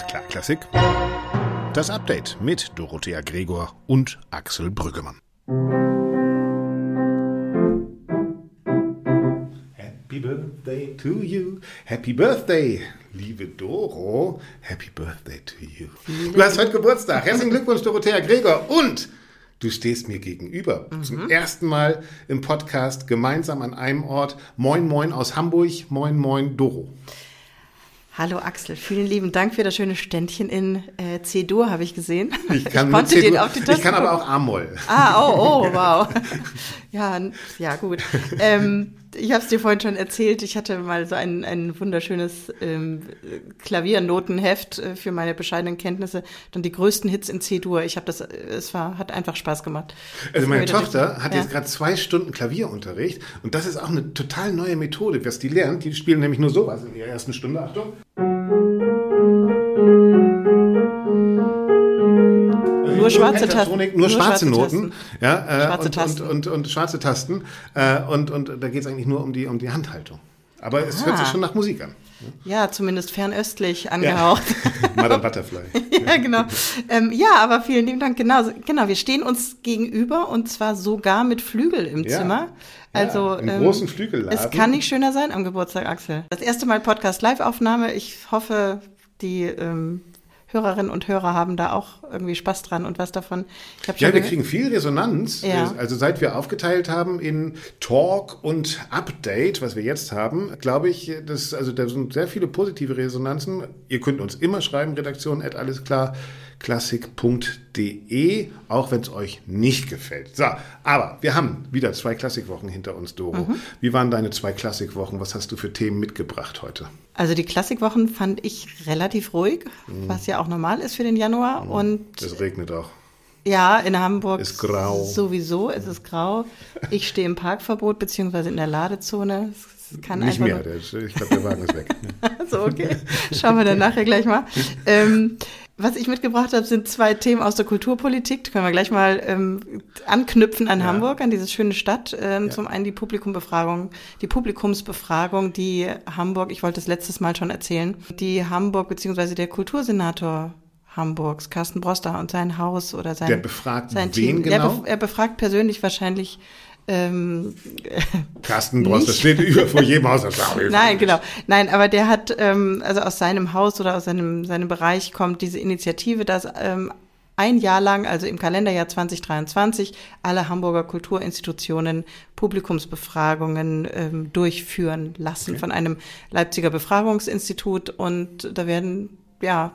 Alles klar, Klassik. Das Update mit Dorothea Gregor und Axel Brüggemann. Happy Birthday to you. Happy Birthday, liebe Doro. Happy Birthday to you. Du hast heute Geburtstag. Herzlichen Glückwunsch, Dorothea Gregor. Und du stehst mir gegenüber. Mhm. Zum ersten Mal im Podcast gemeinsam an einem Ort. Moin, moin aus Hamburg. Moin, moin, Doro. Hallo Axel, vielen lieben Dank für das schöne Ständchen in äh, C-Dur, habe ich gesehen. Ich kann, ich konnte den auf die Taste ich kann aber auch A-Moll. Ah, oh, oh, wow. ja, ja, gut. Ähm, ich habe es dir vorhin schon erzählt, ich hatte mal so ein, ein wunderschönes ähm, Klaviernotenheft äh, für meine bescheidenen Kenntnisse. Dann die größten Hits in C-Dur. Ich habe das, es war, hat einfach Spaß gemacht. Also meine Tochter hat ja. jetzt gerade zwei Stunden Klavierunterricht und das ist auch eine total neue Methode, was die lernt. Die spielen nämlich nur sowas in ihrer ersten Stunde. Achtung. Nur schwarze Tasten. Nur, nur schwarze, Noten. Ja, äh, schwarze und, Tasten. Und, und, und, schwarze Tasten. Äh, und, und da geht es eigentlich nur um die, um die Handhaltung. Aber es hört sich schon nach Musik an. Ja, zumindest fernöstlich angehaucht. Ja. Madame Butterfly. ja, genau. Ähm, ja, aber vielen lieben Dank. Genau, genau, wir stehen uns gegenüber und zwar sogar mit Flügel im ja. Zimmer. Also ja, im ähm, großen Flügelladen. Es kann nicht schöner sein am Geburtstag, Axel. Das erste Mal Podcast Live-Aufnahme. Ich hoffe, die ähm, Hörerinnen und Hörer haben da auch irgendwie Spaß dran und was davon. ja, wir kriegen viel Resonanz. Ja. Also seit wir aufgeteilt haben in Talk und Update, was wir jetzt haben, glaube ich, dass, also da sind sehr viele positive Resonanzen. Ihr könnt uns immer schreiben, Redaktion at alles klar klassik.de, auch wenn es euch nicht gefällt. So, aber wir haben wieder zwei Klassikwochen hinter uns, Doro. Mhm. Wie waren deine zwei Klassikwochen? Was hast du für Themen mitgebracht heute? Also die Klassikwochen fand ich relativ ruhig, mhm. was ja auch normal ist für den Januar. Mhm. Und es regnet auch. Ja, in Hamburg ist grau. Sowieso, es ist grau. Ich stehe im Parkverbot beziehungsweise in der Ladezone. Es kann Nicht mehr, ich glaube, der Wagen ist weg. so, okay. Schauen wir dann nachher gleich mal. Ähm, was ich mitgebracht habe, sind zwei Themen aus der Kulturpolitik. Da können wir gleich mal ähm, anknüpfen an ja. Hamburg, an diese schöne Stadt. Ähm, ja. Zum einen die Publikumbefragung, die Publikumsbefragung, die Hamburg, ich wollte es letztes Mal schon erzählen, die Hamburg beziehungsweise der Kultursenator Hamburgs, Carsten Broster und sein Haus oder sein, der befragt sein wen Team. Genau? Er befragt persönlich wahrscheinlich ähm, Carsten Bross, das steht über vor jedem Haus. Nein, genau. Nein, aber der hat, ähm, also aus seinem Haus oder aus seinem, seinem Bereich kommt diese Initiative, dass ähm, ein Jahr lang, also im Kalenderjahr 2023, alle Hamburger Kulturinstitutionen Publikumsbefragungen ähm, durchführen lassen okay. von einem Leipziger Befragungsinstitut und da werden ja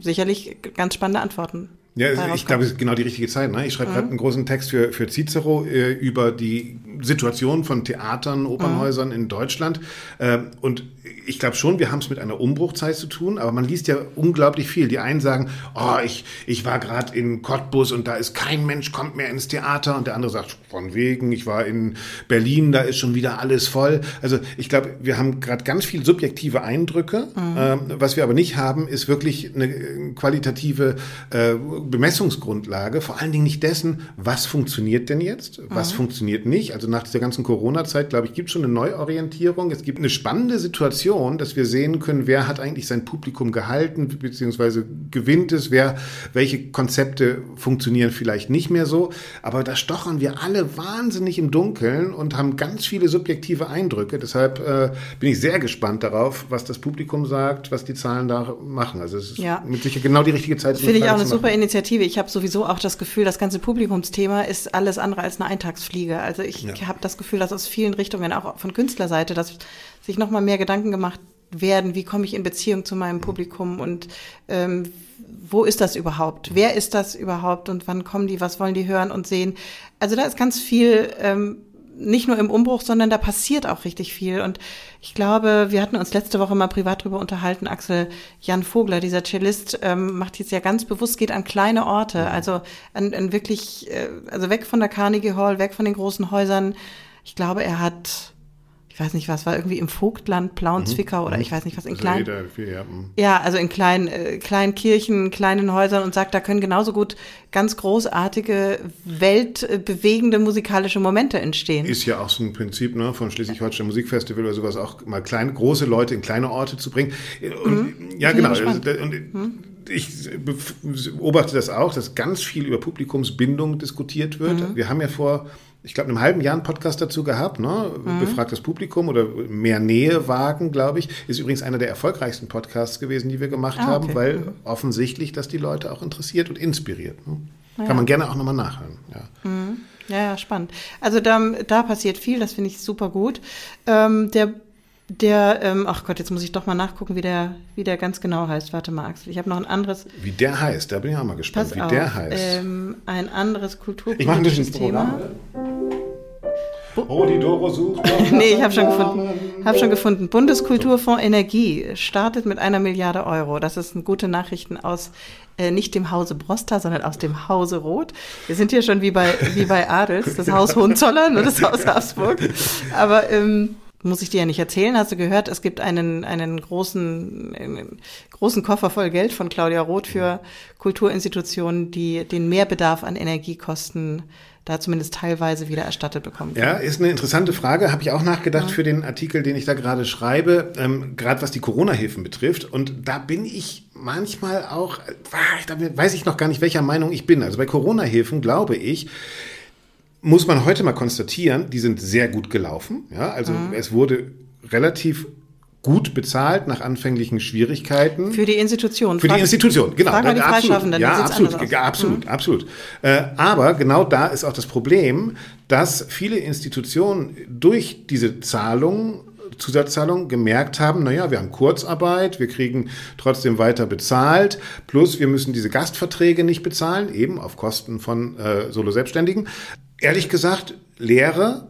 sicherlich ganz spannende Antworten ja, ich glaube, es ist genau die richtige Zeit. Ne? Ich schreibe mhm. gerade einen großen Text für, für Cicero äh, über die Situation von Theatern, Opernhäusern mhm. in Deutschland. Äh, und ich glaube schon, wir haben es mit einer Umbruchzeit zu tun, aber man liest ja unglaublich viel. Die einen sagen, oh, ich, ich war gerade in Cottbus und da ist kein Mensch, kommt mehr ins Theater. Und der andere sagt, von wegen, ich war in Berlin, da ist schon wieder alles voll. Also ich glaube, wir haben gerade ganz viel subjektive Eindrücke. Mhm. Ähm, was wir aber nicht haben, ist wirklich eine qualitative äh, Bemessungsgrundlage, vor allen Dingen nicht dessen, was funktioniert denn jetzt, was mhm. funktioniert nicht. Also nach dieser ganzen Corona-Zeit, glaube ich, gibt es schon eine Neuorientierung. Es gibt eine spannende Situation, dass wir sehen können, wer hat eigentlich sein Publikum gehalten, beziehungsweise gewinnt es, wer, welche Konzepte funktionieren vielleicht nicht mehr so. Aber da stochern wir alle wahnsinnig im Dunkeln und haben ganz viele subjektive Eindrücke. Deshalb äh, bin ich sehr gespannt darauf, was das Publikum sagt, was die Zahlen da machen. Also es ist ja. mit Sicherheit genau die richtige Zeit. Finde ich auch eine super Initiative. Ich habe sowieso auch das Gefühl, das ganze Publikumsthema ist alles andere als eine Eintagsfliege. Also ich ja. Habe das Gefühl, dass aus vielen Richtungen, auch von Künstlerseite, dass sich noch mal mehr Gedanken gemacht werden, wie komme ich in Beziehung zu meinem Publikum und ähm, wo ist das überhaupt? Wer ist das überhaupt und wann kommen die? Was wollen die hören und sehen? Also da ist ganz viel ähm, nicht nur im Umbruch, sondern da passiert auch richtig viel. Und ich glaube, wir hatten uns letzte Woche mal privat drüber unterhalten. Axel Jan Vogler, dieser Cellist, ähm, macht jetzt ja ganz bewusst, geht an kleine Orte, also an, an wirklich, äh, also weg von der Carnegie Hall, weg von den großen Häusern. Ich glaube, er hat weiß nicht was, war irgendwie im Vogtland, Plauen-Zwickau mhm. oder ich weiß nicht was, in kleinen, ja, ja, also in kleinen, äh, kleinen Kirchen, kleinen Häusern und sagt, da können genauso gut ganz großartige, weltbewegende musikalische Momente entstehen. Ist ja auch so ein Prinzip ne, von Schleswig-Holstein Musikfestival oder sowas, auch mal kleine, große Leute in kleine Orte zu bringen. Und, mhm. Ja, genau. Also, und, mhm ich beobachte das auch, dass ganz viel über Publikumsbindung diskutiert wird. Mhm. Wir haben ja vor, ich glaube, einem halben Jahr einen Podcast dazu gehabt, ne? Mhm. Befragt das Publikum oder mehr Nähe wagen, glaube ich. Ist übrigens einer der erfolgreichsten Podcasts gewesen, die wir gemacht ah, okay. haben, weil mhm. offensichtlich das die Leute auch interessiert und inspiriert. Ne? Ja. Kann man gerne auch nochmal nachhören. Ja. Mhm. Ja, ja, spannend. Also da, da passiert viel, das finde ich super gut. Ähm, der der, ähm, ach Gott, jetzt muss ich doch mal nachgucken, wie der, wie der ganz genau heißt. Warte mal, Axel, ich habe noch ein anderes. Wie der heißt, da bin ich auch mal gespannt, wie auf, der heißt. Ähm, ein anderes kulturpolitisches Thema. Oh, die Doro sucht. nee, ich habe schon gefunden. Habe schon gefunden. Bundeskulturfonds Energie startet mit einer Milliarde Euro. Das ist eine gute Nachrichten aus äh, nicht dem Hause Brosta, sondern aus dem Hause Roth. Wir sind hier schon wie bei wie bei Adels, das Haus Hohenzollern und das Haus Habsburg. Aber ähm, muss ich dir ja nicht erzählen, hast du gehört, es gibt einen, einen großen, einen großen Koffer voll Geld von Claudia Roth für Kulturinstitutionen, die den Mehrbedarf an Energiekosten da zumindest teilweise wieder erstattet bekommen. Ja, ist eine interessante Frage. Habe ich auch nachgedacht ja. für den Artikel, den ich da gerade schreibe, ähm, gerade was die Corona-Hilfen betrifft. Und da bin ich manchmal auch, da weiß ich noch gar nicht, welcher Meinung ich bin. Also bei Corona-Hilfen glaube ich, muss man heute mal konstatieren, die sind sehr gut gelaufen. Ja, also mhm. es wurde relativ gut bezahlt nach anfänglichen Schwierigkeiten. Für die Institution. Für Frag, die Institution, genau. Fragen die Freischaffenden, ja, absolut, ja, absolut, mhm. absolut. Äh, aber genau da ist auch das Problem, dass viele Institutionen durch diese Zahlungen Zusatzzahlungen gemerkt haben, naja, wir haben Kurzarbeit, wir kriegen trotzdem weiter bezahlt, plus wir müssen diese Gastverträge nicht bezahlen, eben auf Kosten von äh, Solo-Selbstständigen. Ehrlich gesagt, Lehre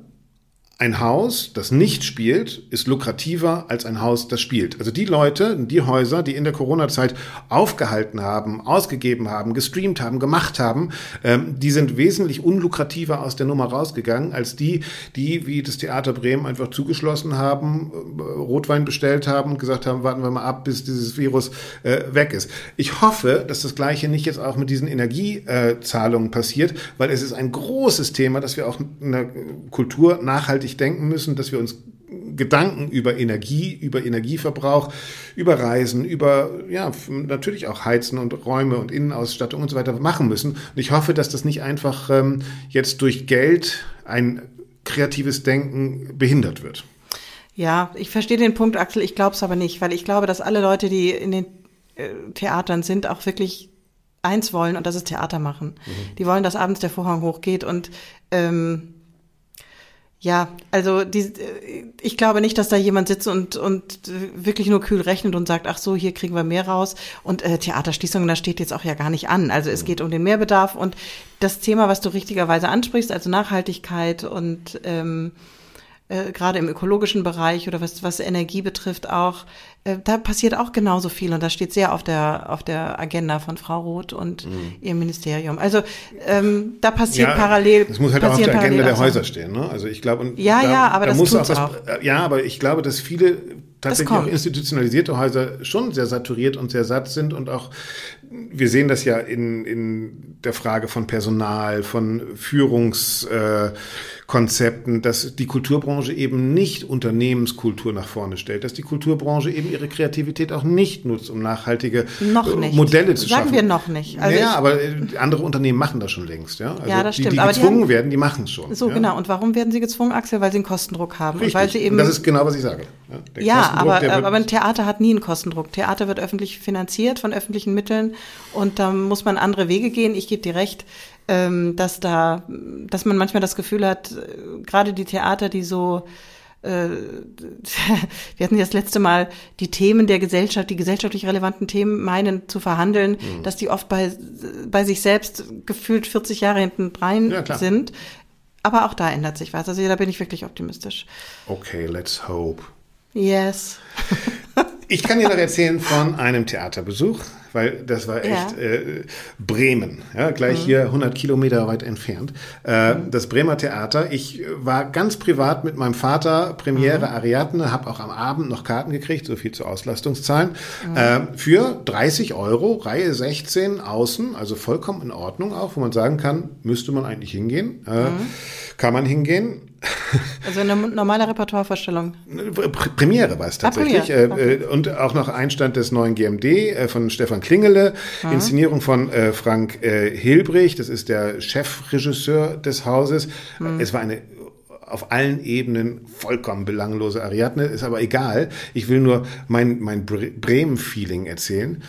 ein Haus, das nicht spielt, ist lukrativer als ein Haus, das spielt. Also die Leute, die Häuser, die in der Corona-Zeit aufgehalten haben, ausgegeben haben, gestreamt haben, gemacht haben, ähm, die sind wesentlich unlukrativer aus der Nummer rausgegangen als die, die wie das Theater Bremen einfach zugeschlossen haben, äh, Rotwein bestellt haben und gesagt haben, warten wir mal ab, bis dieses Virus äh, weg ist. Ich hoffe, dass das Gleiche nicht jetzt auch mit diesen Energiezahlungen passiert, weil es ist ein großes Thema, dass wir auch in der Kultur nachhaltig nachhaltig denken müssen, dass wir uns Gedanken über Energie, über Energieverbrauch, über Reisen, über ja natürlich auch Heizen und Räume und Innenausstattung und so weiter machen müssen. Und ich hoffe, dass das nicht einfach ähm, jetzt durch Geld ein kreatives Denken behindert wird. Ja, ich verstehe den Punkt, Axel. Ich glaube es aber nicht, weil ich glaube, dass alle Leute, die in den äh, Theatern sind, auch wirklich eins wollen und das ist Theater machen. Mhm. Die wollen, dass abends der Vorhang hochgeht und ähm, ja, also die, ich glaube nicht, dass da jemand sitzt und, und wirklich nur kühl rechnet und sagt, ach so, hier kriegen wir mehr raus. Und äh, Theaterschließungen, da steht jetzt auch ja gar nicht an. Also es geht um den Mehrbedarf und das Thema, was du richtigerweise ansprichst, also Nachhaltigkeit und ähm, äh, gerade im ökologischen Bereich oder was, was Energie betrifft auch, äh, da passiert auch genauso viel und das steht sehr auf der, auf der Agenda von Frau Roth und mhm. ihrem Ministerium. Also ähm, da passiert ja, parallel. Es muss halt auch auf der Agenda der Häuser stehen. Ne? Also ich glaube, ja, da, ja, aber da das muss auch, was, auch. Ja, aber ich glaube, dass viele tatsächlich auch institutionalisierte Häuser schon sehr saturiert und sehr satt sind und auch wir sehen das ja in, in der Frage von Personal, von Führungskonzepten, äh, dass die Kulturbranche eben nicht Unternehmenskultur nach vorne stellt, dass die Kulturbranche eben ihre Kreativität auch nicht nutzt, um nachhaltige noch nicht. Modelle zu Sagen schaffen. wir noch nicht. Also ja, aber äh, andere Unternehmen machen das schon längst. Ja, also ja das stimmt. Die, die gezwungen die haben, werden, die machen es schon. So ja? genau. Und warum werden sie gezwungen, Axel? Weil sie einen Kostendruck haben. Richtig. Und weil sie eben. Und das ist genau, was ich sage. Ja, ja aber, aber ein Theater hat nie einen Kostendruck. Theater wird öffentlich finanziert von öffentlichen Mitteln und da muss man andere Wege gehen. Ich gebe dir recht, ähm, dass da, dass man manchmal das Gefühl hat, äh, gerade die Theater, die so äh, wir hatten ja das letzte Mal die Themen der Gesellschaft, die gesellschaftlich relevanten Themen meinen zu verhandeln, mhm. dass die oft bei, bei sich selbst gefühlt 40 Jahre hinten rein ja, sind. Aber auch da ändert sich was. Also da bin ich wirklich optimistisch. Okay, let's hope. Yes. Ich kann dir noch erzählen von einem Theaterbesuch, weil das war echt ja. äh, Bremen, ja, gleich mhm. hier 100 Kilometer weit entfernt. Äh, mhm. Das Bremer Theater. Ich war ganz privat mit meinem Vater Premiere mhm. Ariadne, habe auch am Abend noch Karten gekriegt, so viel zu Auslastungszahlen, mhm. äh, für 30 Euro, Reihe 16 außen, also vollkommen in Ordnung auch, wo man sagen kann, müsste man eigentlich hingehen. Äh, mhm. Kann man hingehen? Also eine normale Repertoirevorstellung. Premiere war es ah, tatsächlich. Ah, okay. Und auch noch Einstand des neuen GMD äh, von Stefan Klingele, mhm. Inszenierung von Frank Hilbrich, das ist der Chefregisseur des Hauses. Mhm. Es war eine auf allen Ebenen vollkommen belanglose Ariadne, ist aber egal. Ich will nur mein, mein Bremen-Feeling erzählen.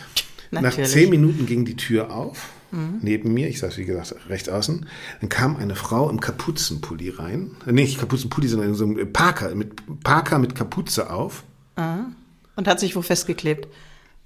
Natürlich. Nach zehn Minuten ging die Tür auf mhm. neben mir, ich saß wie gesagt rechts außen, dann kam eine Frau im Kapuzenpulli rein, äh, nicht Kapuzenpulli, sondern in so einem Parker, mit Parker mit Kapuze auf. Ah. Und hat sich wo festgeklebt?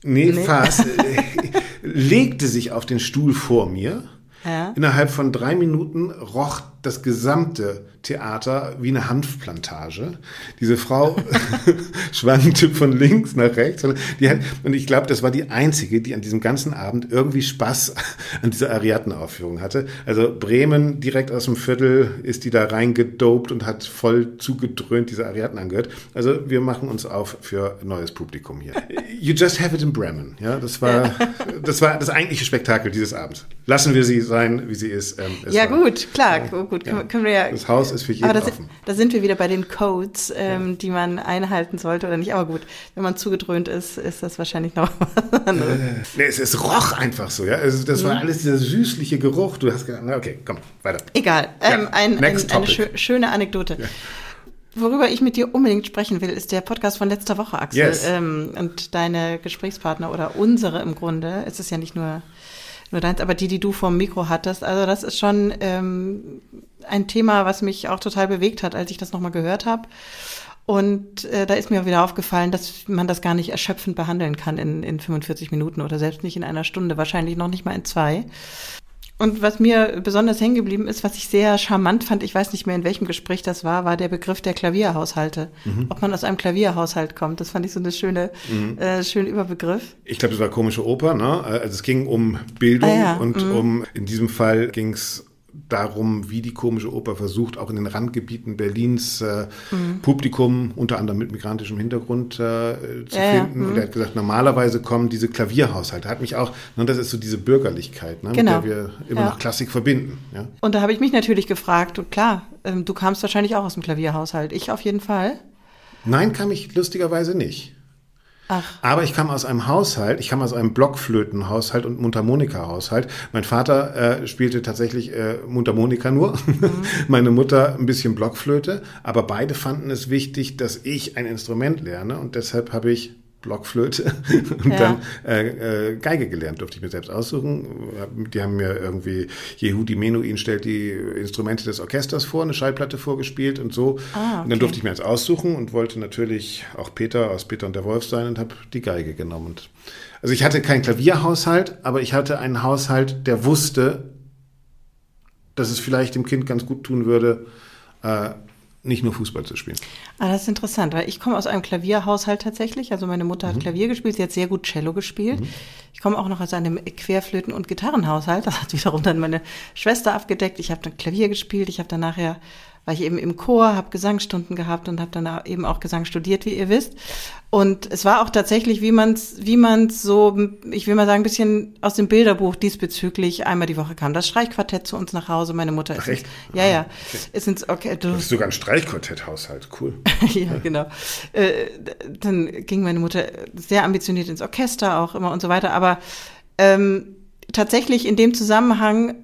Nee, nee. fast. legte sich auf den Stuhl vor mir. Ja. Innerhalb von drei Minuten roch das gesamte Theater wie eine Hanfplantage. Diese Frau schwankte von links nach rechts. Die hat, und ich glaube, das war die einzige, die an diesem ganzen Abend irgendwie Spaß an dieser Ariadnenaufführung hatte. Also Bremen direkt aus dem Viertel ist die da reingedopt und hat voll zugedröhnt diese Ariadne angehört. Also wir machen uns auf für neues Publikum hier. You just have it in Bremen. Ja, das war, das war das eigentliche Spektakel dieses Abends. Lassen wir sie sein, wie sie ist. Ähm, ja war, gut, klar, gut, ja. können wir ja. Das Haus ist für jeden aber da, offen. Da sind wir wieder bei den Codes, ähm, ja. die man einhalten sollte oder nicht. Aber gut, wenn man zugedröhnt ist, ist das wahrscheinlich noch was anderes. Äh, nee, es, es, roch einfach so, ja. Also das war mhm. alles dieser süßliche Geruch. Du hast gedacht, okay, komm, weiter. Egal. Ähm, ein, ein, eine schö schöne Anekdote. Ja. Worüber ich mit dir unbedingt sprechen will, ist der Podcast von letzter Woche, Axel. Yes. Ähm, und deine Gesprächspartner oder unsere im Grunde. Es ist ja nicht nur nur deins, aber die, die du vom Mikro hattest. Also das ist schon ähm, ein Thema, was mich auch total bewegt hat, als ich das nochmal gehört habe. Und äh, da ist mir auch wieder aufgefallen, dass man das gar nicht erschöpfend behandeln kann in, in 45 Minuten oder selbst nicht in einer Stunde, wahrscheinlich noch nicht mal in zwei. Und was mir besonders hängen geblieben ist, was ich sehr charmant fand, ich weiß nicht mehr, in welchem Gespräch das war, war der Begriff der Klavierhaushalte. Mhm. Ob man aus einem Klavierhaushalt kommt, das fand ich so eine schöne, mhm. äh, schönen Überbegriff. Ich glaube, das war komische Oper, ne? Also es ging um Bildung ah, ja. und mhm. um, in diesem Fall ging es darum, wie die komische Oper versucht, auch in den Randgebieten Berlins äh, mhm. Publikum, unter anderem mit migrantischem Hintergrund, äh, zu ja, finden. Ja. Und er hat gesagt, normalerweise kommen diese Klavierhaushalte. Hat mich auch, ne, das ist so diese Bürgerlichkeit, ne, genau. mit der wir immer ja. noch Klassik verbinden. Ja? Und da habe ich mich natürlich gefragt, und klar, ähm, du kamst wahrscheinlich auch aus dem Klavierhaushalt. Ich auf jeden Fall. Nein, kam ich lustigerweise nicht. Ach. Aber ich kam aus einem Haushalt, ich kam aus einem Blockflötenhaushalt und Mundharmonika-Haushalt. Mein Vater äh, spielte tatsächlich äh, Mundharmonika nur, mhm. meine Mutter ein bisschen Blockflöte, aber beide fanden es wichtig, dass ich ein Instrument lerne und deshalb habe ich Blockflöte und ja. dann äh, äh, Geige gelernt, durfte ich mir selbst aussuchen. Die haben mir irgendwie, Yehudi Menuhin stellt die Instrumente des Orchesters vor, eine Schallplatte vorgespielt und so. Ah, okay. Und dann durfte ich mir eins aussuchen und wollte natürlich auch Peter aus Peter und der Wolf sein und habe die Geige genommen. Und also ich hatte keinen Klavierhaushalt, aber ich hatte einen Haushalt, der wusste, dass es vielleicht dem Kind ganz gut tun würde, äh, nicht nur Fußball zu spielen. Ah, das ist interessant, weil ich komme aus einem Klavierhaushalt tatsächlich. Also meine Mutter hat mhm. Klavier gespielt, sie hat sehr gut Cello gespielt. Mhm. Ich komme auch noch aus einem Querflöten- und Gitarrenhaushalt. Das hat wiederum dann meine Schwester abgedeckt. Ich habe dann Klavier gespielt, ich habe dann nachher war ich eben im Chor, habe Gesangsstunden gehabt und habe dann eben auch Gesang studiert, wie ihr wisst. Und es war auch tatsächlich, wie man es wie man's so, ich will mal sagen, ein bisschen aus dem Bilderbuch diesbezüglich einmal die Woche kam das Streichquartett zu uns nach Hause. Meine Mutter ist. Ach, echt? ja, ja. Ah, okay. Ist ins, okay, du, das ist sogar ein Streichquartett-Haushalt, cool. ja, genau. Äh, dann ging meine Mutter sehr ambitioniert ins Orchester auch immer und so weiter. Aber ähm, tatsächlich in dem Zusammenhang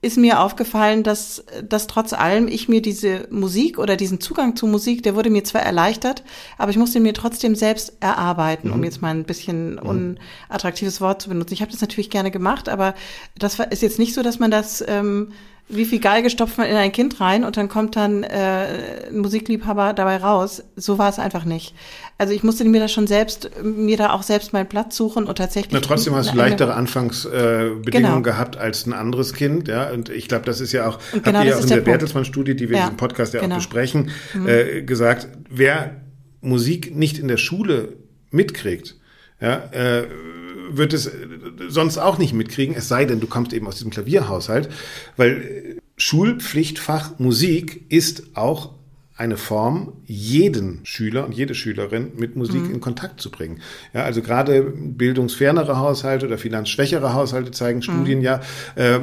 ist mir aufgefallen, dass, dass trotz allem ich mir diese Musik oder diesen Zugang zu Musik, der wurde mir zwar erleichtert, aber ich musste mir trotzdem selbst erarbeiten, mhm. um jetzt mal ein bisschen mhm. unattraktives Wort zu benutzen. Ich habe das natürlich gerne gemacht, aber das ist jetzt nicht so, dass man das ähm, wie viel Geige stopft man in ein Kind rein und dann kommt dann äh, ein Musikliebhaber dabei raus. So war es einfach nicht. Also ich musste mir da schon selbst, mir da auch selbst meinen Platz suchen und tatsächlich. Na, trotzdem hast du leichtere Anfangsbedingungen äh, genau. gehabt als ein anderes Kind, ja. Und ich glaube, das ist ja auch, und genau habt ihr ja auch in der Bertelsmann-Studie, die wir ja, in diesem Podcast ja genau. auch besprechen, mhm. äh, gesagt, wer Musik nicht in der Schule mitkriegt, ja, äh, wird es sonst auch nicht mitkriegen, es sei denn, du kommst eben aus diesem Klavierhaushalt, weil Schulpflichtfach Musik ist auch eine Form, jeden Schüler und jede Schülerin mit Musik mhm. in Kontakt zu bringen. Ja, also gerade bildungsfernere Haushalte oder finanzschwächere Haushalte zeigen Studien mhm. ja, äh,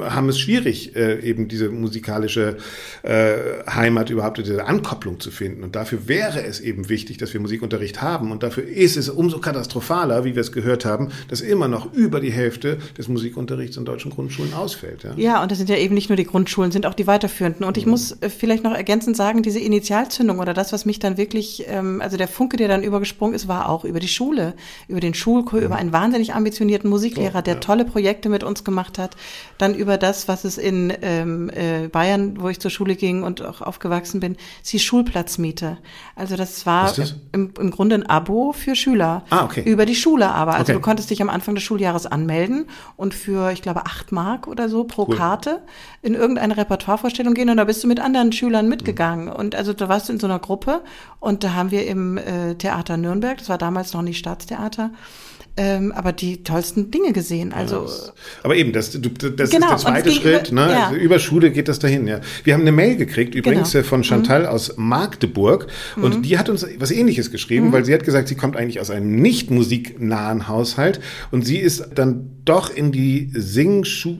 haben es schwierig, äh, eben diese musikalische äh, Heimat überhaupt, diese Ankopplung zu finden. Und dafür wäre es eben wichtig, dass wir Musikunterricht haben. Und dafür ist es umso katastrophaler, wie wir es gehört haben, dass immer noch über die Hälfte des Musikunterrichts in deutschen Grundschulen ausfällt. Ja, ja und das sind ja eben nicht nur die Grundschulen, sind auch die weiterführenden. Und ich mhm. muss äh, vielleicht noch ergänzend sagen, sagen, diese Initialzündung oder das, was mich dann wirklich, ähm, also der Funke, der dann übergesprungen ist, war auch über die Schule, über den Schulchor, mhm. über einen wahnsinnig ambitionierten Musiklehrer, der tolle Projekte mit uns gemacht hat. Dann über das, was es in ähm, äh, Bayern, wo ich zur Schule ging und auch aufgewachsen bin, ist die Schulplatzmiete. Also das war das? Im, Im, Grunde ein Abo für Schüler. Ah, okay. Über die Schule aber. Also okay. du konntest dich am Anfang des Schuljahres anmelden und für, ich glaube, acht Mark oder so pro cool. Karte in irgendeine Repertoirevorstellung gehen und da bist du mit anderen Schülern mitgegangen. Mhm. Und also da warst du in so einer Gruppe und da haben wir im äh, Theater Nürnberg, das war damals noch nicht Staatstheater, ähm, aber die tollsten Dinge gesehen. Also, ja, aber eben, das, das genau, ist der zweite Schritt. Über, ne? Ja. Über Schule geht das dahin. Ja. Wir haben eine Mail gekriegt, übrigens genau. Äh, von Chantal mhm. aus Magdeburg. Und mhm. die hat uns was Ähnliches geschrieben, mhm. weil sie hat gesagt, sie kommt eigentlich aus einem nicht musiknahen Haushalt und sie ist dann doch in die, Singschu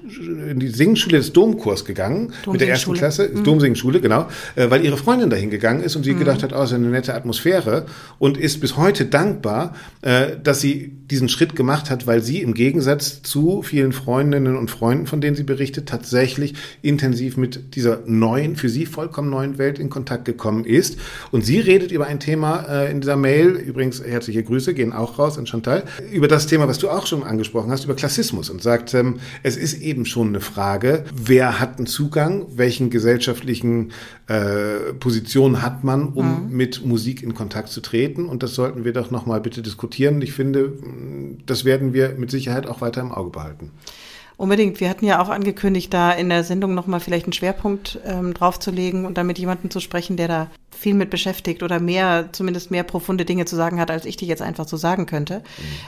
in die Singschule des Domkurs gegangen mit der ersten Klasse, mhm. Domsingschule, genau, äh, weil ihre Freundin dahin gegangen ist und sie mhm. gedacht hat, oh, ist eine nette Atmosphäre und ist bis heute dankbar, äh, dass sie diesen Schritt gemacht hat, weil sie im Gegensatz zu vielen Freundinnen und Freunden, von denen sie berichtet, tatsächlich intensiv mit dieser neuen, für sie vollkommen neuen Welt in Kontakt gekommen ist. Und sie redet über ein Thema äh, in dieser Mail, übrigens herzliche Grüße, gehen auch raus an Chantal, über das Thema, was du auch schon angesprochen hast, über Klassismus und sagt, ähm, es ist eben schon eine Frage, wer hat einen Zugang, welchen gesellschaftlichen äh, Position hat man, um mhm. mit Musik in Kontakt zu treten. Und das sollten wir doch nochmal bitte diskutieren. Ich finde, das werden wir mit Sicherheit auch weiter im Auge behalten. Unbedingt. Wir hatten ja auch angekündigt, da in der Sendung nochmal vielleicht einen Schwerpunkt ähm, draufzulegen und dann mit jemandem zu sprechen, der da viel mit beschäftigt oder mehr, zumindest mehr profunde Dinge zu sagen hat, als ich die jetzt einfach so sagen könnte. Mhm.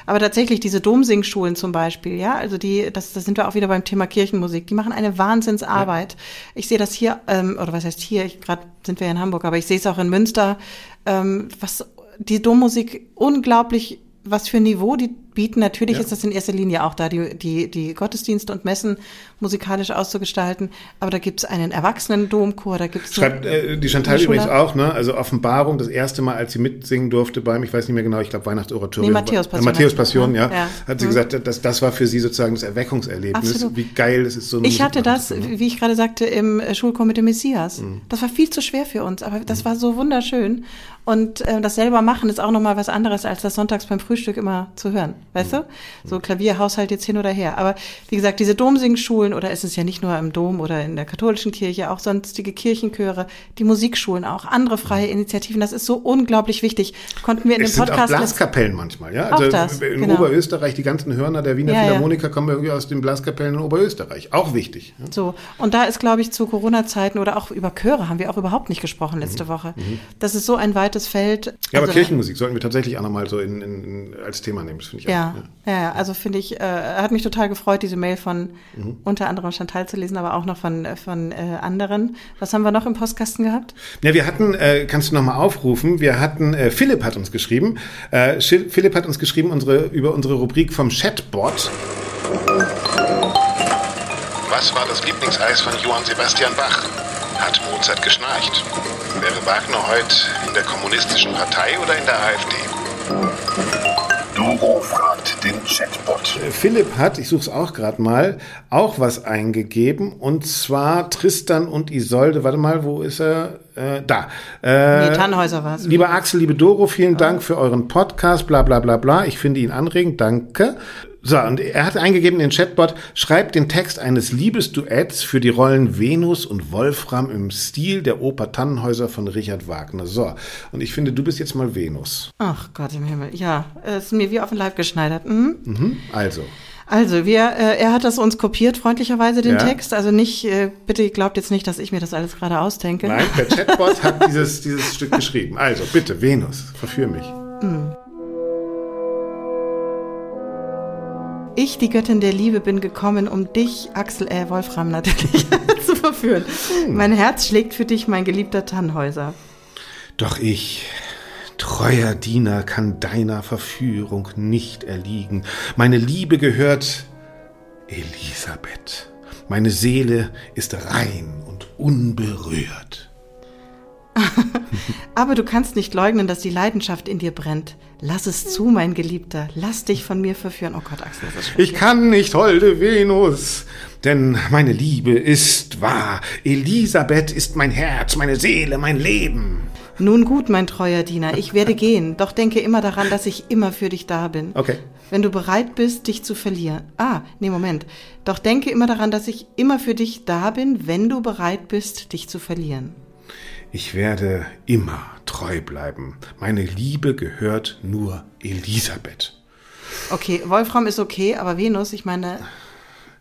Aber tatsächlich diese Domsingschulen zum Beispiel, ja, also die, das, das sind wir auch wieder beim Thema Kirchenmusik, die machen eine Wahnsinnsarbeit. Ja. Ich sehe das hier, ähm, oder was heißt hier, gerade sind wir in Hamburg, aber ich sehe es auch in Münster, ähm, was die Dommusik unglaublich was für ein Niveau die bieten. Natürlich ja. ist das in erster Linie auch da, die, die, die Gottesdienste und Messen musikalisch auszugestalten. Aber da gibt es einen Erwachsenen-Domchor, da gibt es. Schreibt äh, die Chantal übrigens auch, ne? Also Offenbarung, das erste Mal, als sie mitsingen durfte beim, ich weiß nicht mehr genau, ich glaube Weihnachtsoratorium. Nee, Matthäus Passion. Äh, Matthäus Passion, ja. ja. Hat sie mhm. gesagt, das, das war für sie sozusagen das Erweckungserlebnis. Absolut. Wie geil es ist, so eine Ich hatte das, ne? wie ich gerade sagte, im Schulchor mit dem Messias. Mhm. Das war viel zu schwer für uns, aber das mhm. war so wunderschön. Und äh, das selber machen ist auch nochmal was anderes, als das sonntags beim Frühstück immer zu hören. Weißt mhm. du? So Klavierhaushalt jetzt hin oder her. Aber wie gesagt, diese Domsingschulen, oder ist es ja nicht nur im Dom oder in der katholischen Kirche, auch sonstige Kirchenchöre, die Musikschulen auch, andere freie Initiativen, das ist so unglaublich wichtig. Konnten wir in es dem Podcast. Sind auch Blaskapellen manchmal, ja. Also das, in genau. Oberösterreich, die ganzen Hörner der Wiener ja, Philharmoniker ja. kommen irgendwie aus den Blaskapellen in Oberösterreich. Auch wichtig. Ja. So. Und da ist, glaube ich, zu Corona-Zeiten oder auch über Chöre haben wir auch überhaupt nicht gesprochen letzte mhm. Woche. Mhm. Das ist so ein weites Feld. Ja, also, aber Kirchenmusik sollten wir tatsächlich auch nochmal so in, in, als Thema nehmen, das finde ich ja. Ja, ja, also finde ich, äh, hat mich total gefreut, diese Mail von mhm. unter anderem Chantal zu lesen, aber auch noch von, von äh, anderen. Was haben wir noch im Postkasten gehabt? Ja, wir hatten, äh, kannst du nochmal aufrufen, wir hatten, äh, Philipp hat uns geschrieben, äh, Philipp hat uns geschrieben unsere, über unsere Rubrik vom Chatbot. Was war das Lieblingseis von Johann Sebastian Bach? Hat Mozart geschnarcht? Wäre Wagner heute in der kommunistischen Partei oder in der AfD? Chatbot. Äh, Philipp hat, ich suche es auch gerade mal, auch was eingegeben. Und zwar Tristan und Isolde. Warte mal, wo ist er? Äh, da. Äh, nee, Tannhäuser war es. Lieber Axel, liebe Doro, vielen Dank für euren Podcast. Bla bla bla bla. Ich finde ihn anregend. Danke. So, und er hat eingegeben in den Chatbot, schreibt den Text eines Liebesduetts für die Rollen Venus und Wolfram im Stil der Oper Tannenhäuser von Richard Wagner. So, und ich finde, du bist jetzt mal Venus. Ach Gott im Himmel, ja, es ist mir wie auf den Leib geschneidert. Mhm. Mhm, also. Also, wir, äh, er hat das uns kopiert, freundlicherweise, den ja. Text. Also nicht, äh, bitte glaubt jetzt nicht, dass ich mir das alles gerade ausdenke. Nein, der Chatbot hat dieses, dieses Stück geschrieben. Also, bitte, Venus, verführ mich. Mhm. Ich, die Göttin der Liebe, bin gekommen, um dich, Axel, äh, Wolfram natürlich, zu verführen. Hm. Mein Herz schlägt für dich, mein geliebter Tannhäuser. Doch ich, treuer Diener, kann deiner Verführung nicht erliegen. Meine Liebe gehört Elisabeth. Meine Seele ist rein und unberührt. Aber du kannst nicht leugnen, dass die Leidenschaft in dir brennt. Lass es zu, mein Geliebter. Lass dich von mir verführen. Oh Gott, Axel, das ist schrecklich. Ich kann nicht, holde Venus, denn meine Liebe ist wahr. Elisabeth ist mein Herz, meine Seele, mein Leben. Nun gut, mein treuer Diener, ich werde gehen, doch denke immer daran, dass ich immer für dich da bin. Okay. Wenn du bereit bist, dich zu verlieren. Ah, nee, Moment. Doch denke immer daran, dass ich immer für dich da bin, wenn du bereit bist, dich zu verlieren. Ich werde immer treu bleiben. Meine Liebe gehört nur Elisabeth. Okay, Wolfram ist okay, aber Venus, ich meine,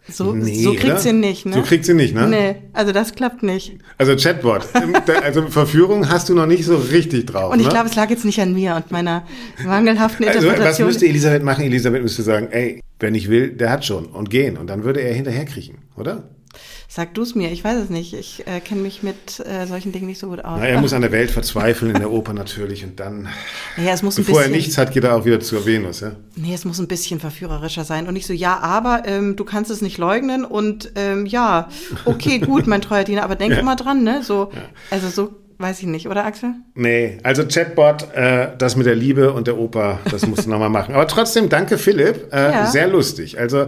so, nee, so kriegt sie nicht, ne? So kriegt sie nicht, ne? Nee, also das klappt nicht. Also Chatbot, also Verführung hast du noch nicht so richtig drauf. Und ich ne? glaube, es lag jetzt nicht an mir und meiner mangelhaften Interpretation. Also, was müsste Elisabeth machen? Elisabeth müsste sagen, ey, wer nicht will, der hat schon und gehen. Und dann würde er hinterherkriechen, oder? Sag du es mir, ich weiß es nicht. Ich äh, kenne mich mit äh, solchen Dingen nicht so gut aus. Na, er muss an der Welt verzweifeln, in der Oper natürlich. Und dann, naja, es muss bevor ein bisschen, er nichts hat, geht er auch wieder zur Venus. Ja? Nee, es muss ein bisschen verführerischer sein. Und nicht so, ja, aber ähm, du kannst es nicht leugnen. Und ähm, ja, okay, gut, mein treuer Diener, aber denk ja. immer dran, ne? So, ja. Also so Weiß ich nicht, oder Axel? Nee, also Chatbot, äh, das mit der Liebe und der Oper, das musst du nochmal machen. Aber trotzdem, danke Philipp, äh, ja. sehr lustig. Also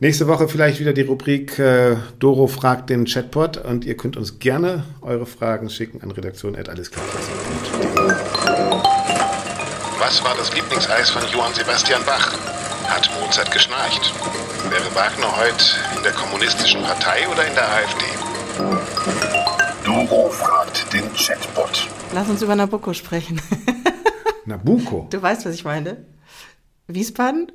nächste Woche vielleicht wieder die Rubrik äh, Doro fragt den Chatbot und ihr könnt uns gerne eure Fragen schicken an redaktion.allesklar.de. Was war das Lieblingseis von Johann Sebastian Bach? Hat Mozart geschnarcht? Wäre Wagner heute in der kommunistischen Partei oder in der AfD? Doro fragt den Chatbot. Lass uns über Nabucco sprechen. Nabucco? Du weißt, was ich meine. Wiesbaden?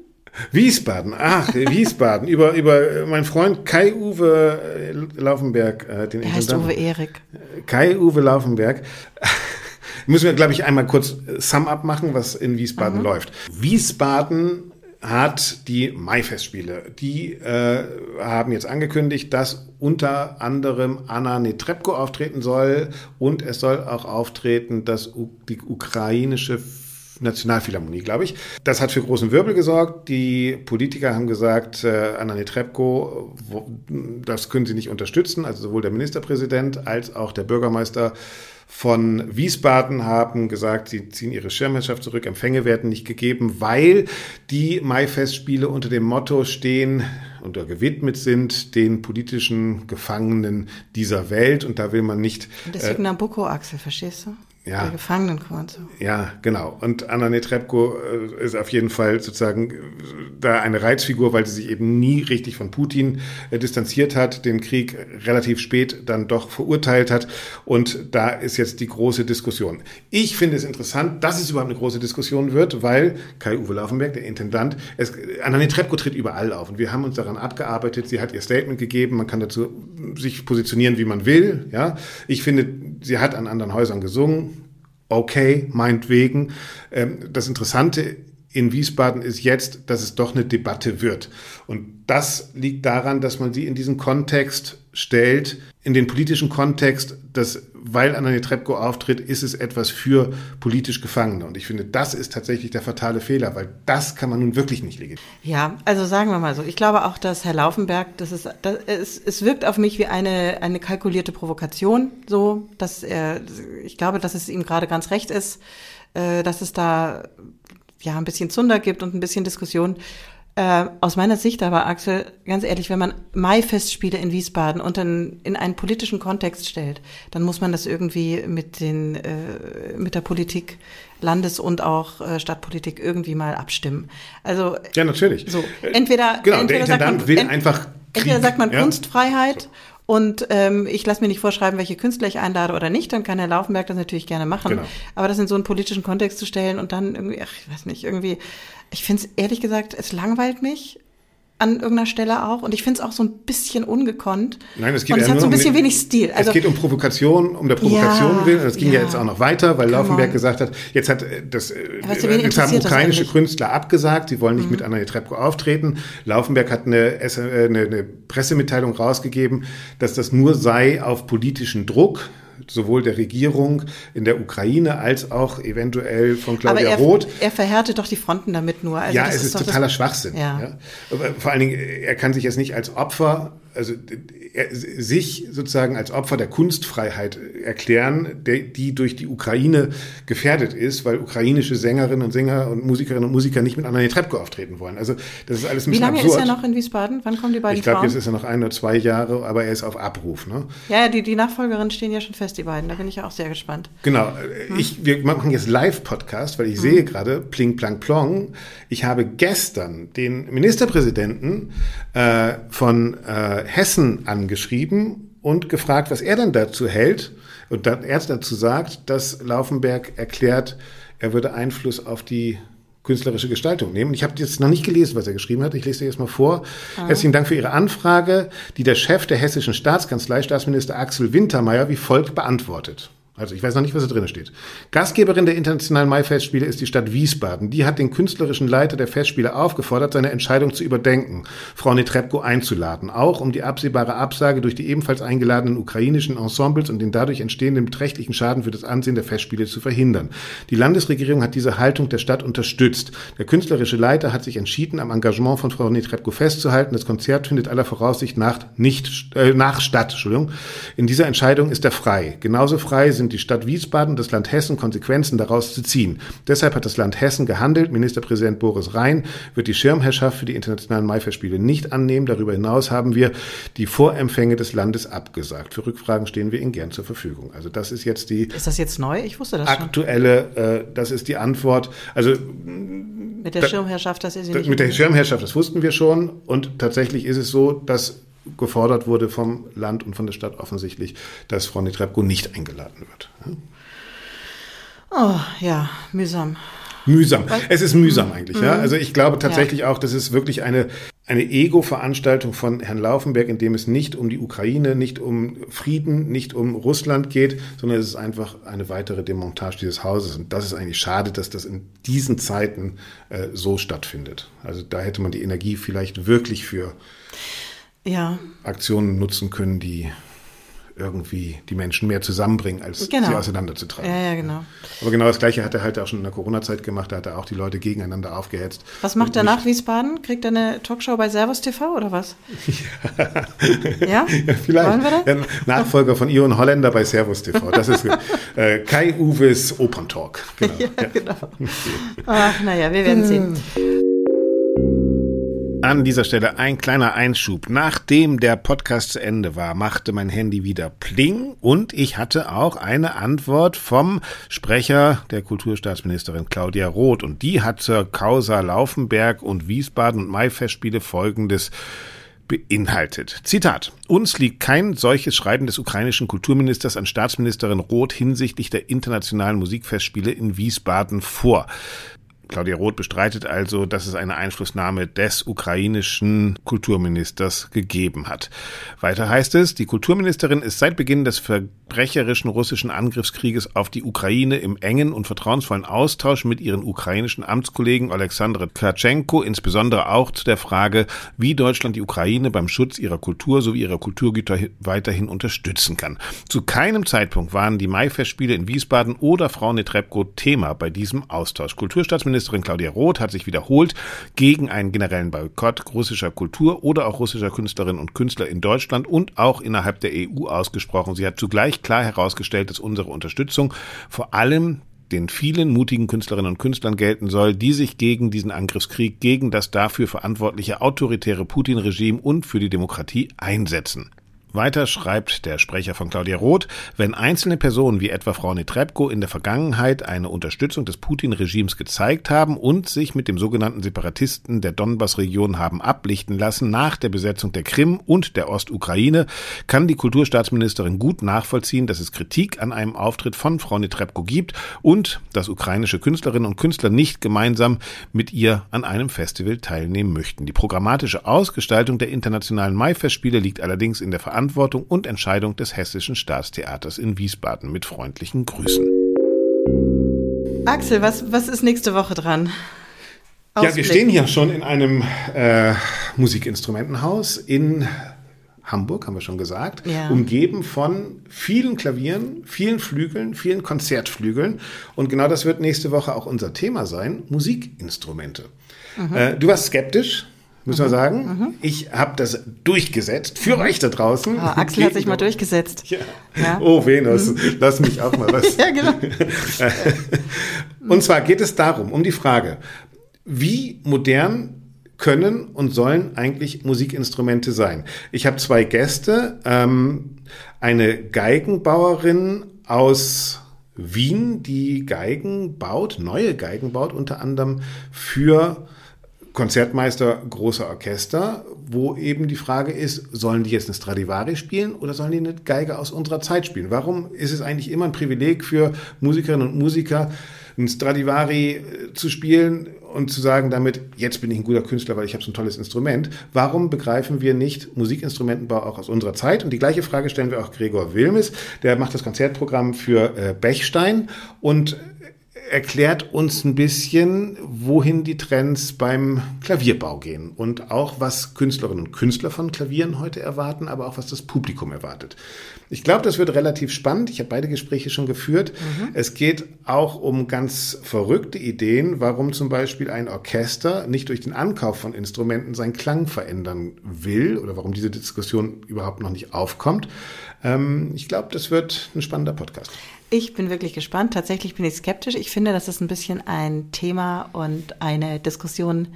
Wiesbaden, ach, Wiesbaden. über, über meinen Freund Kai-Uwe äh, Laufenberg. Äh, den er heißt Uwe Erik. Kai-Uwe Laufenberg. Müssen wir, glaube ich, einmal kurz Sum-Up machen, was in Wiesbaden mhm. läuft. Wiesbaden hat die Mai-Festspiele. Die äh, haben jetzt angekündigt, dass unter anderem Anna Netrebko auftreten soll und es soll auch auftreten, dass die ukrainische Nationalphilharmonie, glaube ich. Das hat für großen Wirbel gesorgt. Die Politiker haben gesagt, äh, Anna Netrebko, das können sie nicht unterstützen, also sowohl der Ministerpräsident als auch der Bürgermeister von Wiesbaden haben gesagt, sie ziehen ihre Schirmherrschaft zurück, Empfänge werden nicht gegeben, weil die Maifestspiele unter dem Motto stehen oder gewidmet sind den politischen Gefangenen dieser Welt und da will man nicht. Und deswegen äh, Nabucco-Achse, verstehst du? Ja. der Gefangenenkonto. Ja, genau. Und Anna Netrebko äh, ist auf jeden Fall sozusagen da eine Reizfigur, weil sie sich eben nie richtig von Putin äh, distanziert hat, den Krieg relativ spät dann doch verurteilt hat. Und da ist jetzt die große Diskussion. Ich finde es interessant, dass es überhaupt eine große Diskussion wird, weil Kai-Uwe Laufenberg, der Intendant, es, Anna Netrebko tritt überall auf. Und wir haben uns daran abgearbeitet. Sie hat ihr Statement gegeben. Man kann dazu sich positionieren, wie man will. Ja, ich finde, sie hat an anderen Häusern gesungen okay, meinetwegen. Ähm, das Interessante in Wiesbaden ist jetzt, dass es doch eine Debatte wird. Und das liegt daran, dass man sie in diesen Kontext stellt, in den politischen Kontext, dass, weil Anna Netrebko auftritt, ist es etwas für politisch Gefangene. Und ich finde, das ist tatsächlich der fatale Fehler, weil das kann man nun wirklich nicht legitimieren. Ja, also sagen wir mal so. Ich glaube auch, dass Herr Laufenberg, das ist, das, es, es wirkt auf mich wie eine, eine kalkulierte Provokation, so, dass er, ich glaube, dass es ihm gerade ganz recht ist, äh, dass es da ja ein bisschen Zunder gibt und ein bisschen Diskussion. Äh, aus meiner Sicht aber, Axel, ganz ehrlich, wenn man Mai-Festspiele in Wiesbaden und dann in einen politischen Kontext stellt, dann muss man das irgendwie mit den äh, mit der Politik, Landes- und auch äh, Stadtpolitik irgendwie mal abstimmen. Also ja, natürlich. So entweder genau, entweder der Intendant man, will einfach Krieg, entweder sagt man ja? Kunstfreiheit. Und ähm, ich lasse mir nicht vorschreiben, welche Künstler ich einlade oder nicht, dann kann Herr Laufenberg das natürlich gerne machen. Genau. Aber das in so einen politischen Kontext zu stellen und dann irgendwie, ach, ich weiß nicht, irgendwie, ich finde es ehrlich gesagt, es langweilt mich. An irgendeiner Stelle auch. Und ich finde es auch so ein bisschen ungekonnt. Nein, es geht und es ja hat so ein um bisschen den- wenig Stil. Also, es geht um Provokation, um der Provokation Ja, willen. Und es ging ja. ja. jetzt auch noch weiter, weil Come Laufenberg on. gesagt hat, jetzt hat äh, das, äh, jetzt haben ukrainische? Mhm. Künstler abgesagt, sie wollen nicht mit Anna Netrebko auftreten. Laufenberg hat eine, äh, eine, eine Pressemitteilung rausgegeben, dass das nur sei auf politischen Druck sowohl der Regierung in der Ukraine als auch eventuell von aber Claudia er, Roth. er verhärtet doch die Fronten damit nur. Also ja, es ist das- totaler Schwachsinn. Ja. Ja. Aber vor allen Dingen, er kann sich jetzt nicht als Opfer, also er, sich sozusagen als Opfer der Kunstfreiheit erklären, die durch die Ukraine gefährdet ist, weil ukrainische Sängerinnen und Sänger und Musikerinnen und Musiker nicht mit Anna Netrebko auftreten wollen. Also das ist alles ein Wie bisschen lange absurd. ist er noch in Wiesbaden? Wann kommen die beiden ich glaube, jetzt ist er noch ein oder zwei Jahre, aber er ist auf Abruf. Ne? ja, die, die Nachfolgerinnen stehen ja schon fest, die beiden. Da bin ich ja auch sehr gespannt. Genau. Ich, wir machen jetzt Live-Podcast, weil ich sehe gerade, pling, plang, plong, ich habe gestern den Ministerpräsidenten äh, von äh, Hessen angeschrieben und gefragt, was er denn dazu hält. Und dann er dazu sagt, dass Laufenberg erklärt, er würde Einfluss auf die künstlerische Gestaltung nehmen. Ich habe jetzt noch nicht gelesen, was er geschrieben hat. Ich lese dir jetzt mal vor. Herzlichen Dank für Ihre Anfrage, die der Chef der hessischen Staatskanzlei, Staatsminister Axel Wintermeyer, wie folgt beantwortet. Also ich weiß noch nicht, was da drin steht. Gastgeberin der internationalen Mai-Festspiele ist die Stadt Wiesbaden. Die hat den künstlerischen Leiter der Festspiele aufgefordert, seine Entscheidung zu überdenken, Frau Netrebko einzuladen, auch um die absehbare Absage durch die ebenfalls eingeladenen ukrainischen Ensembles und den dadurch entstehenden beträchtlichen Schaden für das Ansehen der Festspiele zu verhindern. Die Landesregierung hat diese Haltung der Stadt unterstützt. Der künstlerische Leiter hat sich entschieden, am Engagement von Frau Netrebko festzuhalten. Das Konzert findet aller Voraussicht nach nicht äh, nach statt. Entschuldigung. In dieser Entscheidung ist er frei. Genauso frei sind die Stadt Wiesbaden und das Land Hessen, Konsequenzen daraus zu ziehen. Deshalb hat das Land Hessen gehandelt. Ministerpräsident Boris Rhein wird die Schirmherrschaft für die internationalen Maifestspiele nicht annehmen. Darüber hinaus haben wir die Vorempfänge des Landes abgesagt. Für Rückfragen stehen wir Ihnen gern zur Verfügung. Also das ist jetzt die Ist das jetzt neu? Ich wusste das schon. aktuelle, äh, das ist die Antwort. Also Mit der Schirmherrschaft, dass ihr sie das- nicht. mit der Schirmherrschaft, das wussten wir schon. Und tatsächlich ist es so, dass gefordert wurde vom Land und von der Stadt offensichtlich, dass Frau Netrebko nicht eingeladen wird. oh, ja, mühsam. Mühsam. Es ist mühsam Mhm. eigentlich, ja. Also ich glaube tatsächlich auch, das ist wirklich eine, eine Ego-Veranstaltung von Herrn Laufenberg, in dem es nicht um die Ukraine, nicht um Frieden, nicht um Russland geht, sondern es ist einfach eine weitere Demontage dieses Hauses. Und das ist eigentlich schade, dass das in diesen Zeiten äh, so stattfindet. Also da hätte man die Energie vielleicht wirklich für Ja, Aktionen nutzen können, die irgendwie die Menschen mehr zusammenbringen, als Genau. sie auseinanderzutreiben. ja, ja, genau. Aber genau das Gleiche hat er halt auch schon in der Corona-Zeit gemacht. Da hat er auch die Leute gegeneinander aufgehetzt. Was macht er nach Wiesbaden? Kriegt er eine Talkshow bei Servus TV oder was? Ja? Ja, vielleicht. Wollen wir das? Ja, Nachfolger von Ion Holländer bei Servus TV. Das ist äh, Kai Uwes Operntalk. Genau. Ja, Genau. Ach, naja, wir werden sehen. An dieser Stelle ein kleiner Einschub. Nachdem der Podcast zu Ende war, machte mein Handy wieder Pling und ich hatte auch eine Antwort vom Sprecher der Kulturstaatsministerin Claudia Roth und die hat zur Causa Laufenberg und Wiesbaden und Maifestspiele folgendes beinhaltet. Zitat. Uns liegt kein solches Schreiben des ukrainischen Kulturministers an Staatsministerin Roth hinsichtlich der internationalen Musikfestspiele in Wiesbaden vor. Claudia Roth bestreitet also, dass es eine Einflussnahme des ukrainischen Kulturministers gegeben hat. Weiter heißt es, die Kulturministerin ist seit Beginn des verbrecherischen russischen Angriffskrieges auf die Ukraine im engen und vertrauensvollen Austausch mit ihren ukrainischen Amtskollegen Alexander Tkatschenko, insbesondere auch zu der Frage, wie Deutschland die Ukraine beim Schutz ihrer Kultur sowie ihrer Kulturgüter weiterhin unterstützen kann. Zu keinem Zeitpunkt waren die Maifestspiele in Wiesbaden oder Frau Netrebko Thema bei diesem Austausch. Kulturstaatsministerin Claudia Roth hat sich wiederholt gegen einen generellen Boykott russischer Kultur oder auch russischer Künstlerinnen und Künstler in Deutschland und auch innerhalb der EU ausgesprochen. Sie hat zugleich klar herausgestellt, dass unsere Unterstützung vor allem den vielen mutigen Künstlerinnen und Künstlern gelten soll, die sich gegen diesen Angriffskrieg, gegen das dafür verantwortliche autoritäre Putin-Regime und für die Demokratie einsetzen. Weiter schreibt der Sprecher von Claudia Roth, wenn einzelne Personen wie etwa Frau Netrebko in der Vergangenheit eine Unterstützung des Putin-Regimes gezeigt haben und sich mit dem sogenannten Separatisten der Donbass-Region haben ablichten lassen nach der Besetzung der Krim und der Ostukraine, kann die Kulturstaatsministerin gut nachvollziehen, dass es Kritik an einem Auftritt von Frau Netrebko gibt und dass ukrainische Künstlerinnen und Künstler nicht gemeinsam mit ihr an einem Festival teilnehmen möchten. Die programmatische Ausgestaltung der internationalen Maifestspiele liegt allerdings in der Verantwortung Verantwortung und Entscheidung des Hessischen Staatstheaters in Wiesbaden mit freundlichen Grüßen. Axel, was, was ist nächste Woche dran? Ausblick. Ja, wir stehen hier schon in einem äh, Musikinstrumentenhaus in Hamburg, haben wir schon gesagt, ja. umgeben von vielen Klavieren, vielen Flügeln, vielen Konzertflügeln. Und genau das wird nächste Woche auch unser Thema sein, Musikinstrumente. Mhm. Äh, du warst skeptisch, muss man mhm. sagen. Mhm. Ich habe das durchgesetzt für euch da draußen. Oh, Axel hat sich mal durchgesetzt. Ja. Ja. Oh, Venus, mhm. lass mich auch mal was. ja, genau. und zwar geht es darum, um die Frage, wie modern können und sollen eigentlich Musikinstrumente sein? Ich habe zwei Gäste, ähm, eine Geigenbauerin aus Wien, die Geigen baut, neue Geigen baut, unter anderem für Konzertmeister großer Orchester, wo eben die Frage ist, sollen die jetzt eine Stradivari spielen oder sollen die eine Geige aus unserer Zeit spielen? Warum ist es eigentlich immer ein Privileg für Musikerinnen und Musiker, ein Stradivari äh, zu spielen und zu sagen damit, jetzt bin ich ein guter Künstler, weil ich habe so ein tolles Instrument. Warum begreifen wir nicht Musikinstrumentenbau auch aus unserer Zeit? Und die gleiche Frage stellen wir auch Gregor Wilmes, der macht das Konzertprogramm für äh, Bechstein und erklärt uns ein bisschen, wohin die Trends beim Klavierbau gehen und auch was Künstlerinnen und Künstler von Klavieren heute erwarten, aber auch was das Publikum erwartet. Ich glaube, das wird relativ spannend. Ich habe beide Gespräche schon geführt. Mhm. Es geht auch um ganz verrückte Ideen, warum zum Beispiel ein Orchester nicht durch den Ankauf von Instrumenten seinen Klang verändern will oder warum diese Diskussion überhaupt noch nicht aufkommt. Ähm, ich glaube, das wird ein spannender Podcast. Ich bin wirklich gespannt. Tatsächlich bin ich skeptisch. Ich finde, das ist ein bisschen ein Thema und eine Diskussion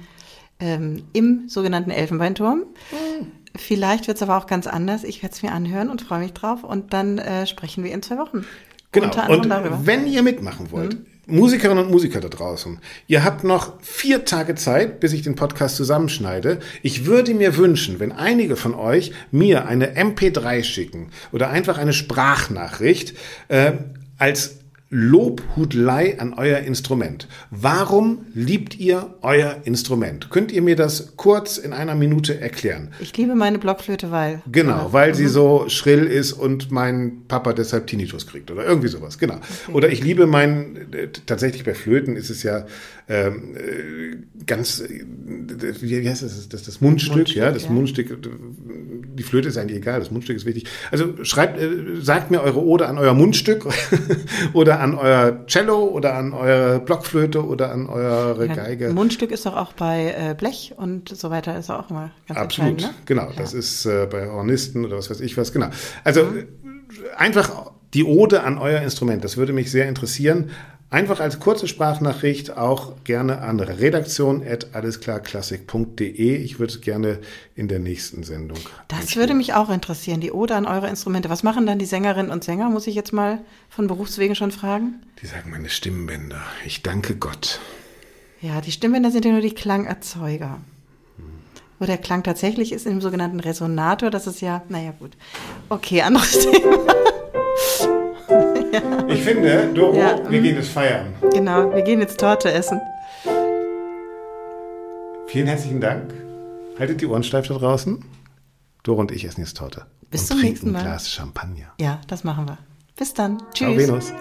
ähm, im sogenannten Elfenbeinturm. Mhm. Vielleicht wird es aber auch ganz anders. Ich werde es mir anhören und freue mich drauf. Und dann äh, sprechen wir in zwei Wochen. Genau. und darüber. wenn ihr mitmachen wollt, mhm. Musikerinnen und Musiker da draußen, ihr habt noch vier Tage Zeit, bis ich den Podcast zusammenschneide. Ich würde mir wünschen, wenn einige von euch mir eine MP3 schicken oder einfach eine Sprachnachricht, äh, als Lobhudelei an euer Instrument. Warum liebt ihr euer Instrument? Könnt ihr mir das kurz in einer Minute erklären? Ich liebe meine Blockflöte, weil. Genau, weil mhm. sie so schrill ist und mein Papa deshalb Tinnitus kriegt oder irgendwie sowas, genau. Okay. Oder ich liebe mein, äh, tatsächlich bei Flöten ist es ja ähm, äh, ganz, äh, wie heißt das, das, das Mundstück, Mundstück ja, das ja. Mundstück, die Flöte ist eigentlich egal, das Mundstück ist wichtig. Also schreibt, äh, sagt mir eure Ode an euer Mundstück oder an euer Cello oder an eure Blockflöte oder an eure ja, Geige. Mundstück ist doch auch bei äh, Blech und so weiter ist auch immer ganz Absolut, ne? genau. Ja. Das ist äh, bei Hornisten oder was weiß ich was, genau. Also mhm. einfach die Ode an euer Instrument, das würde mich sehr interessieren. Einfach als kurze Sprachnachricht auch gerne an redaktion.allesklarklassik.de. Ich würde es gerne in der nächsten Sendung. Das würde mich auch interessieren, die Ode an eure Instrumente. Was machen dann die Sängerinnen und Sänger, muss ich jetzt mal von Berufswegen schon fragen? Die sagen meine Stimmbänder. Ich danke Gott. Ja, die Stimmbänder sind ja nur die Klangerzeuger. Wo der Klang tatsächlich ist in dem sogenannten Resonator, das ist ja, naja gut. Okay, anderes Thema ja. Ich finde, Doro, ja, wir gehen jetzt feiern. Genau, wir gehen jetzt Torte essen. Vielen herzlichen Dank. Haltet die Ohren steif da draußen. Doro und ich essen jetzt Torte. Bis und zum nächsten Mal. Ein Glas Champagner. Ja, das machen wir. Bis dann. Tschüss. Ciao, Venus.